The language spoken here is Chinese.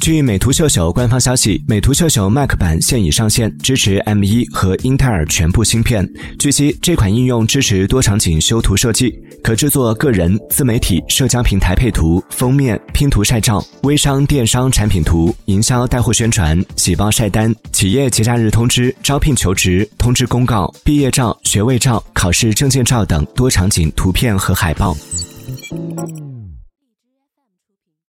据美图秀秀官方消息，美图秀秀 Mac 版现已上线，支持 M1 和英特尔全部芯片。据悉，这款应用支持多场景修图设计，可制作个人、自媒体、社交平台配图、封面、拼图、晒照、微商、电商产品图、营销、带货宣传、喜报晒单、企业节假日通知、招聘求职通知公告、毕业照、学位照、考试证件照等多场景图片和海报。